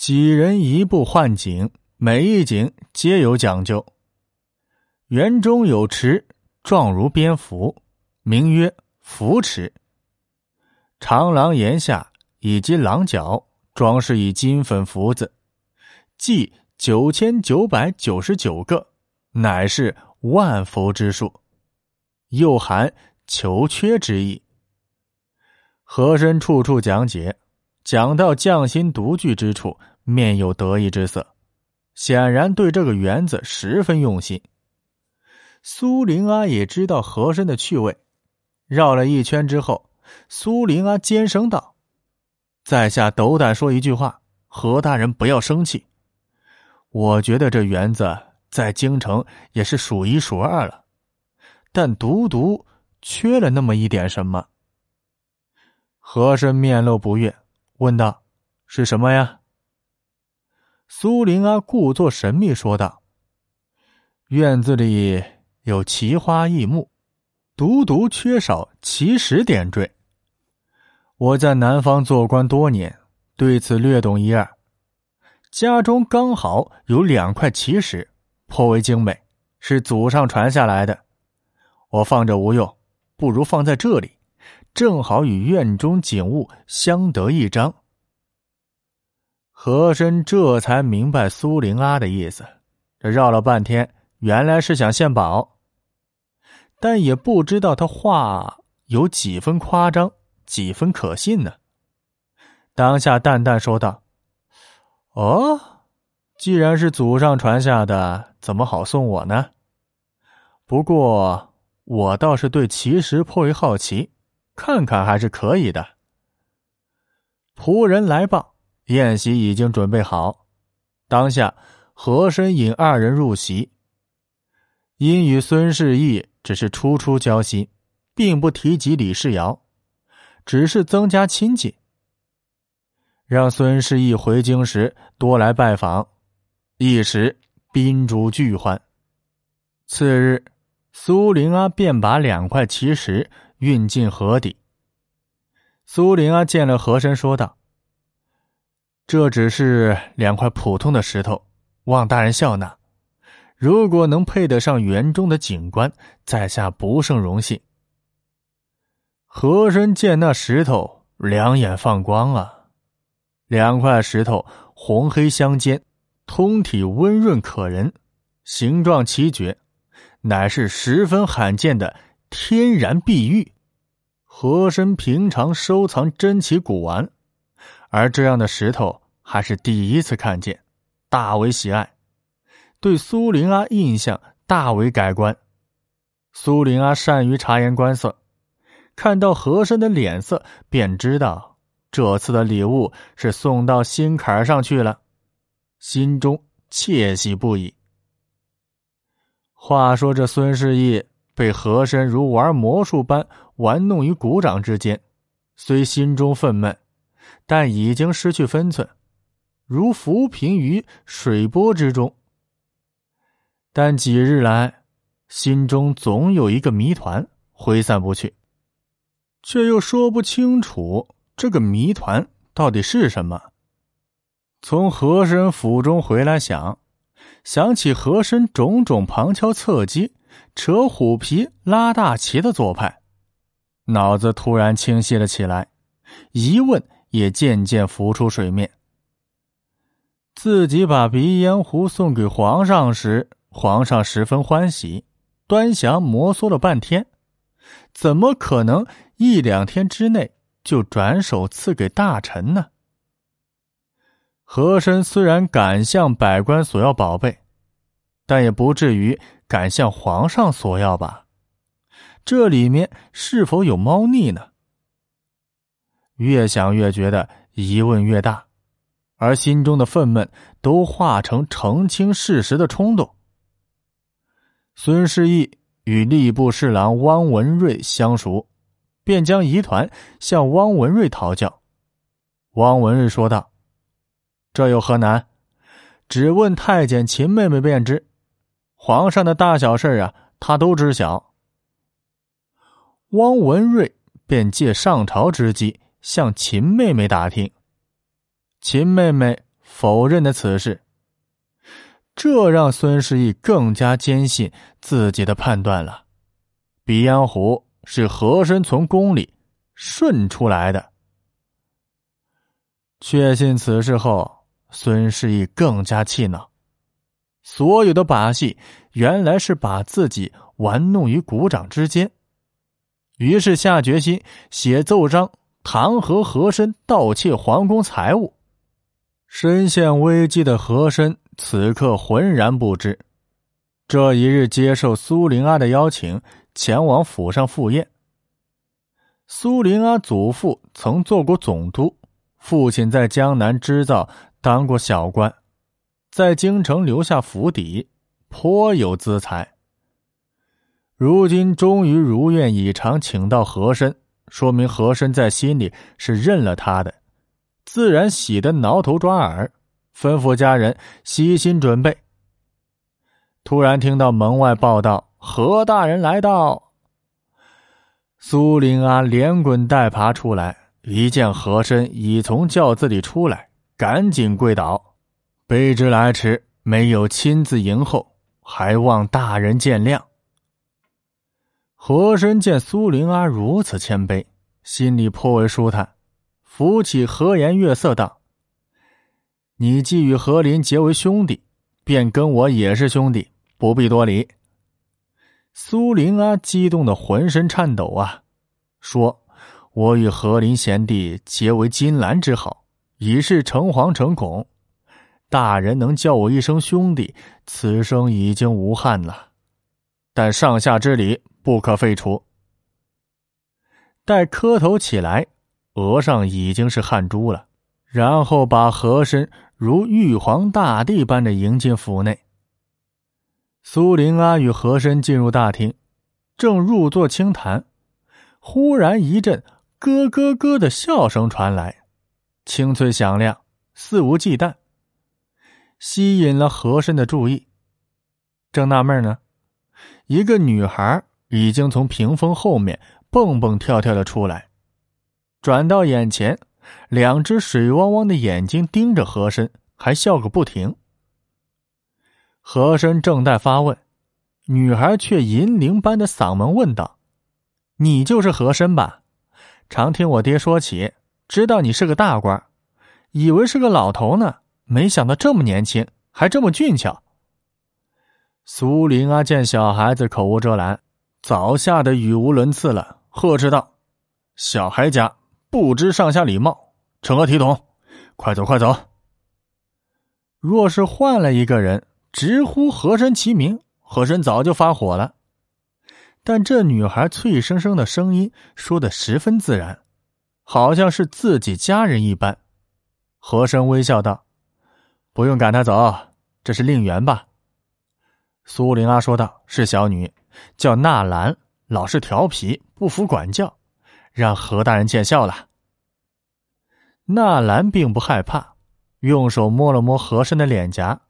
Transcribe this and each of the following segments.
几人一步换景，每一景皆有讲究。园中有池，状如蝙蝠，名曰浮池。长廊檐下以及廊角装饰以金粉福字，计九千九百九十九个，乃是万福之数，又含求缺之意。和珅处处讲解，讲到匠心独具之处。面有得意之色，显然对这个园子十分用心。苏玲阿也知道和珅的趣味，绕了一圈之后，苏玲阿尖声道：“在下斗胆说一句话，何大人不要生气。我觉得这园子在京城也是数一数二了，但独独缺了那么一点什么。”和珅面露不悦，问道：“是什么呀？”苏玲阿故作神秘说道：“院子里有奇花异木，独独缺少奇石点缀。我在南方做官多年，对此略懂一二。家中刚好有两块奇石，颇为精美，是祖上传下来的。我放着无用，不如放在这里，正好与院中景物相得益彰。”和珅这才明白苏玲阿的意思，这绕了半天，原来是想献宝，但也不知道他话有几分夸张，几分可信呢。当下淡淡说道：“哦，既然是祖上传下的，怎么好送我呢？不过我倒是对奇石颇为好奇，看看还是可以的。”仆人来报。宴席已经准备好，当下和珅引二人入席。因与孙世义只是初初交心，并不提及李世尧，只是增加亲近，让孙世义回京时多来拜访，一时宾主俱欢。次日，苏玲阿便把两块奇石运进河底。苏玲阿见了和珅，说道。这只是两块普通的石头，望大人笑纳。如果能配得上园中的景观，在下不胜荣幸。和珅见那石头，两眼放光啊！两块石头红黑相间，通体温润可人，形状奇绝，乃是十分罕见的天然碧玉。和珅平常收藏珍奇古玩。而这样的石头还是第一次看见，大为喜爱，对苏玲阿印象大为改观。苏玲阿善于察言观色，看到和珅的脸色，便知道这次的礼物是送到心坎上去了，心中窃喜不已。话说这孙世义被和珅如玩魔术般玩弄于股掌之间，虽心中愤懑。但已经失去分寸，如浮萍于水波之中。但几日来，心中总有一个谜团挥散不去，却又说不清楚这个谜团到底是什么。从和珅府中回来，想想起和珅种种旁敲侧击、扯虎皮、拉大旗的做派，脑子突然清晰了起来，疑问。也渐渐浮出水面。自己把鼻烟壶送给皇上时，皇上十分欢喜，端详摩挲了半天，怎么可能一两天之内就转手赐给大臣呢？和珅虽然敢向百官索要宝贝，但也不至于敢向皇上索要吧？这里面是否有猫腻呢？越想越觉得疑问越大，而心中的愤懑都化成澄清事实的冲动。孙世义与吏部侍郎汪文瑞相熟，便将疑团向汪文瑞讨教。汪文瑞说道：“这有何难？只问太监秦妹妹便知。皇上的大小事啊，他都知晓。”汪文瑞便借上朝之机。向秦妹妹打听，秦妹妹否认的此事。这让孙世义更加坚信自己的判断了：鼻烟壶是和珅从宫里顺出来的。确信此事后，孙世义更加气恼。所有的把戏原来是把自己玩弄于股掌之间，于是下决心写奏章弹劾和珅盗窃皇宫财物。身陷危机的和珅此刻浑然不知，这一日接受苏林阿的邀请，前往府上赴宴。苏林阿祖父曾做过总督，父亲在江南织造当过小官。在京城留下府邸，颇有资财。如今终于如愿以偿，请到和珅，说明和珅在心里是认了他的，自然喜得挠头抓耳，吩咐家人悉心准备。突然听到门外报道：“何大人来到。”苏林阿连滚带爬出来，一见和珅已从轿子里出来，赶紧跪倒。卑职来迟，没有亲自迎候，还望大人见谅。和珅见苏灵阿如此谦卑，心里颇为舒坦，扶起和颜悦色道：“你既与和林结为兄弟，便跟我也是兄弟，不必多礼。”苏灵阿激动的浑身颤抖啊，说：“我与和林贤弟结为金兰之好，已是诚惶诚恐。”大人能叫我一声兄弟，此生已经无憾了。但上下之礼不可废除。待磕头起来，额上已经是汗珠了。然后把和珅如玉皇大帝般的迎进府内。苏灵阿与和珅进入大厅，正入座清谈，忽然一阵咯咯咯的笑声传来，清脆响亮，肆无忌惮。吸引了和珅的注意，正纳闷呢，一个女孩已经从屏风后面蹦蹦跳跳的出来，转到眼前，两只水汪汪的眼睛盯着和珅，还笑个不停。和珅正待发问，女孩却银铃般的嗓门问道：“你就是和珅吧？常听我爹说起，知道你是个大官，以为是个老头呢。”没想到这么年轻，还这么俊俏。苏林啊，见小孩子口无遮拦，早吓得语无伦次了，呵斥道：“小孩家不知上下礼貌，成何体统？快走，快走！”若是换了一个人，直呼和珅其名，和珅早就发火了。但这女孩脆生生的声音说的十分自然，好像是自己家人一般。和珅微笑道。不用赶他走，这是令媛吧？苏玲阿说道：“是小女，叫纳兰，老是调皮，不服管教，让何大人见笑了。”纳兰并不害怕，用手摸了摸和珅的脸颊，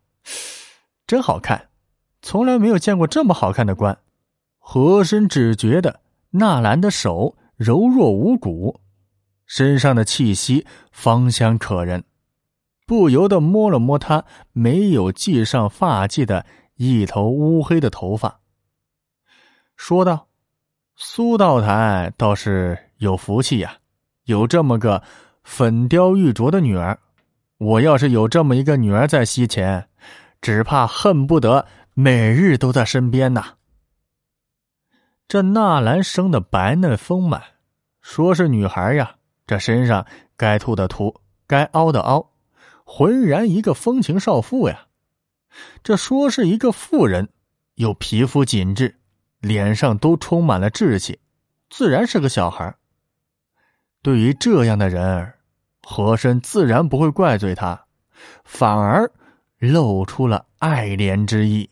真好看，从来没有见过这么好看的官。和珅只觉得纳兰的手柔弱无骨，身上的气息芳香可人。不由得摸了摸他没有系上发髻的一头乌黑的头发，说道：“苏道台倒是有福气呀，有这么个粉雕玉琢的女儿。我要是有这么一个女儿在膝前，只怕恨不得每日都在身边呐。”这纳兰生的白嫩丰满，说是女孩呀，这身上该凸的凸，该凹的凹。浑然一个风情少妇呀，这说是一个妇人，又皮肤紧致，脸上都充满了稚气，自然是个小孩。对于这样的人儿，和珅自然不会怪罪他，反而露出了爱怜之意。